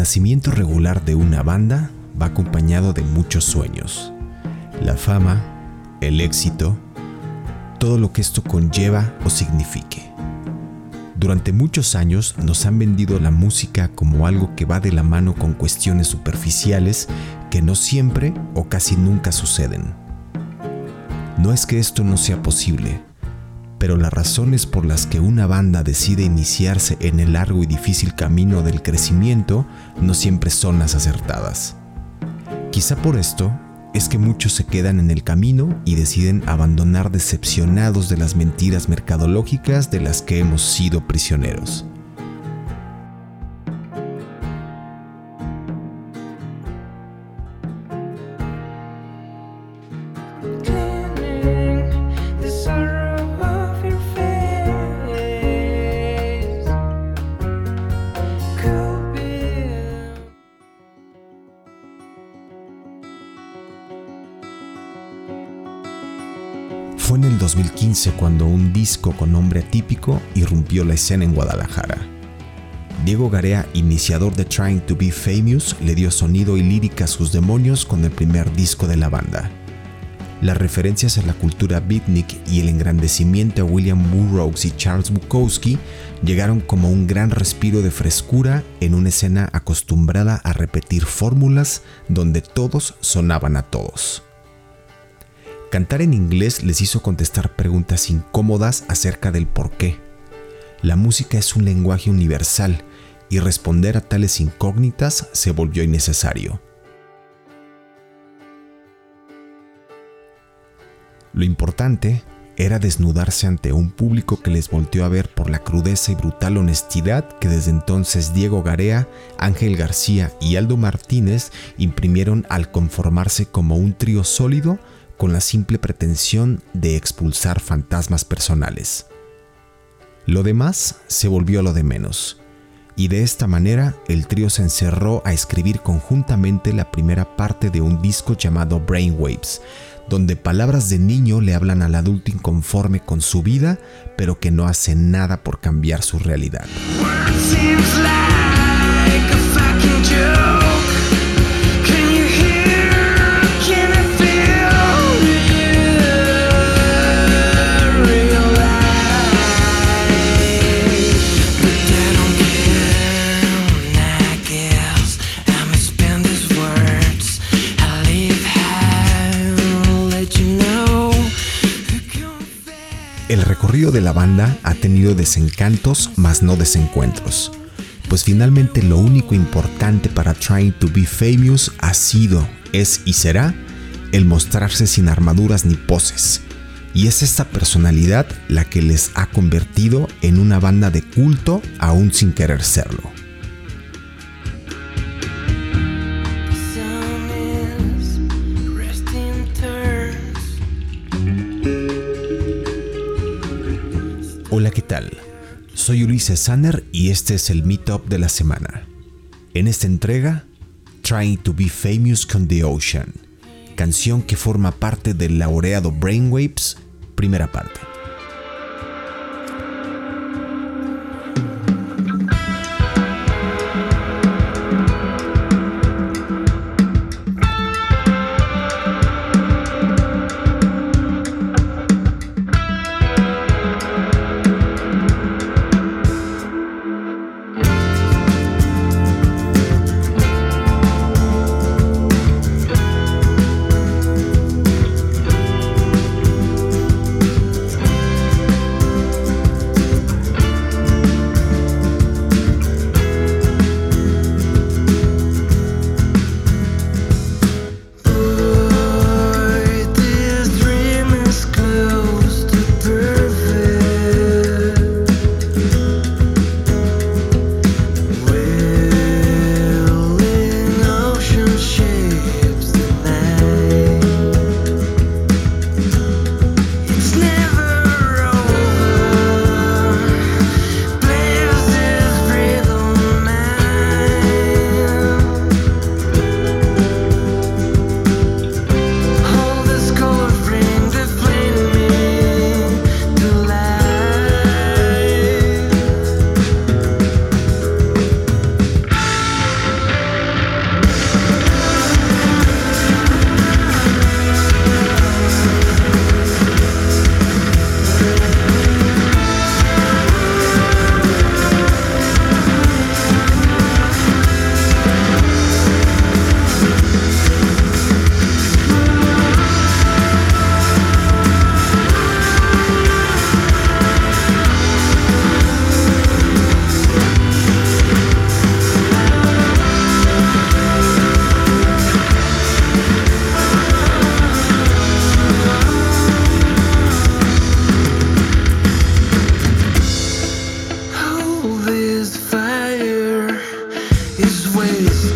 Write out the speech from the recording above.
nacimiento regular de una banda va acompañado de muchos sueños. La fama, el éxito, todo lo que esto conlleva o signifique. Durante muchos años nos han vendido la música como algo que va de la mano con cuestiones superficiales que no siempre o casi nunca suceden. No es que esto no sea posible, pero las razones por las que una banda decide iniciarse en el largo y difícil camino del crecimiento no siempre son las acertadas. Quizá por esto es que muchos se quedan en el camino y deciden abandonar decepcionados de las mentiras mercadológicas de las que hemos sido prisioneros. 2015 cuando un disco con nombre atípico irrumpió la escena en Guadalajara. Diego Garea, iniciador de Trying to Be Famous, le dio sonido y lírica a sus demonios con el primer disco de la banda. Las referencias a la cultura beatnik y el engrandecimiento a William Burroughs y Charles Bukowski llegaron como un gran respiro de frescura en una escena acostumbrada a repetir fórmulas donde todos sonaban a todos. Cantar en inglés les hizo contestar preguntas incómodas acerca del por qué. La música es un lenguaje universal y responder a tales incógnitas se volvió innecesario. Lo importante era desnudarse ante un público que les volteó a ver por la crudeza y brutal honestidad que desde entonces Diego Garea, Ángel García y Aldo Martínez imprimieron al conformarse como un trío sólido con la simple pretensión de expulsar fantasmas personales. Lo demás se volvió lo de menos, y de esta manera el trío se encerró a escribir conjuntamente la primera parte de un disco llamado Brainwaves, donde palabras de niño le hablan al adulto inconforme con su vida, pero que no hace nada por cambiar su realidad. El recorrido de la banda ha tenido desencantos, mas no desencuentros, pues finalmente lo único importante para Trying to Be Famous ha sido, es y será el mostrarse sin armaduras ni poses. Y es esta personalidad la que les ha convertido en una banda de culto aún sin querer serlo. Soy Ulises Sanner y este es el Meetup de la semana. En esta entrega, Trying to Be Famous con The Ocean, canción que forma parte del laureado Brainwaves, primera parte. his ways.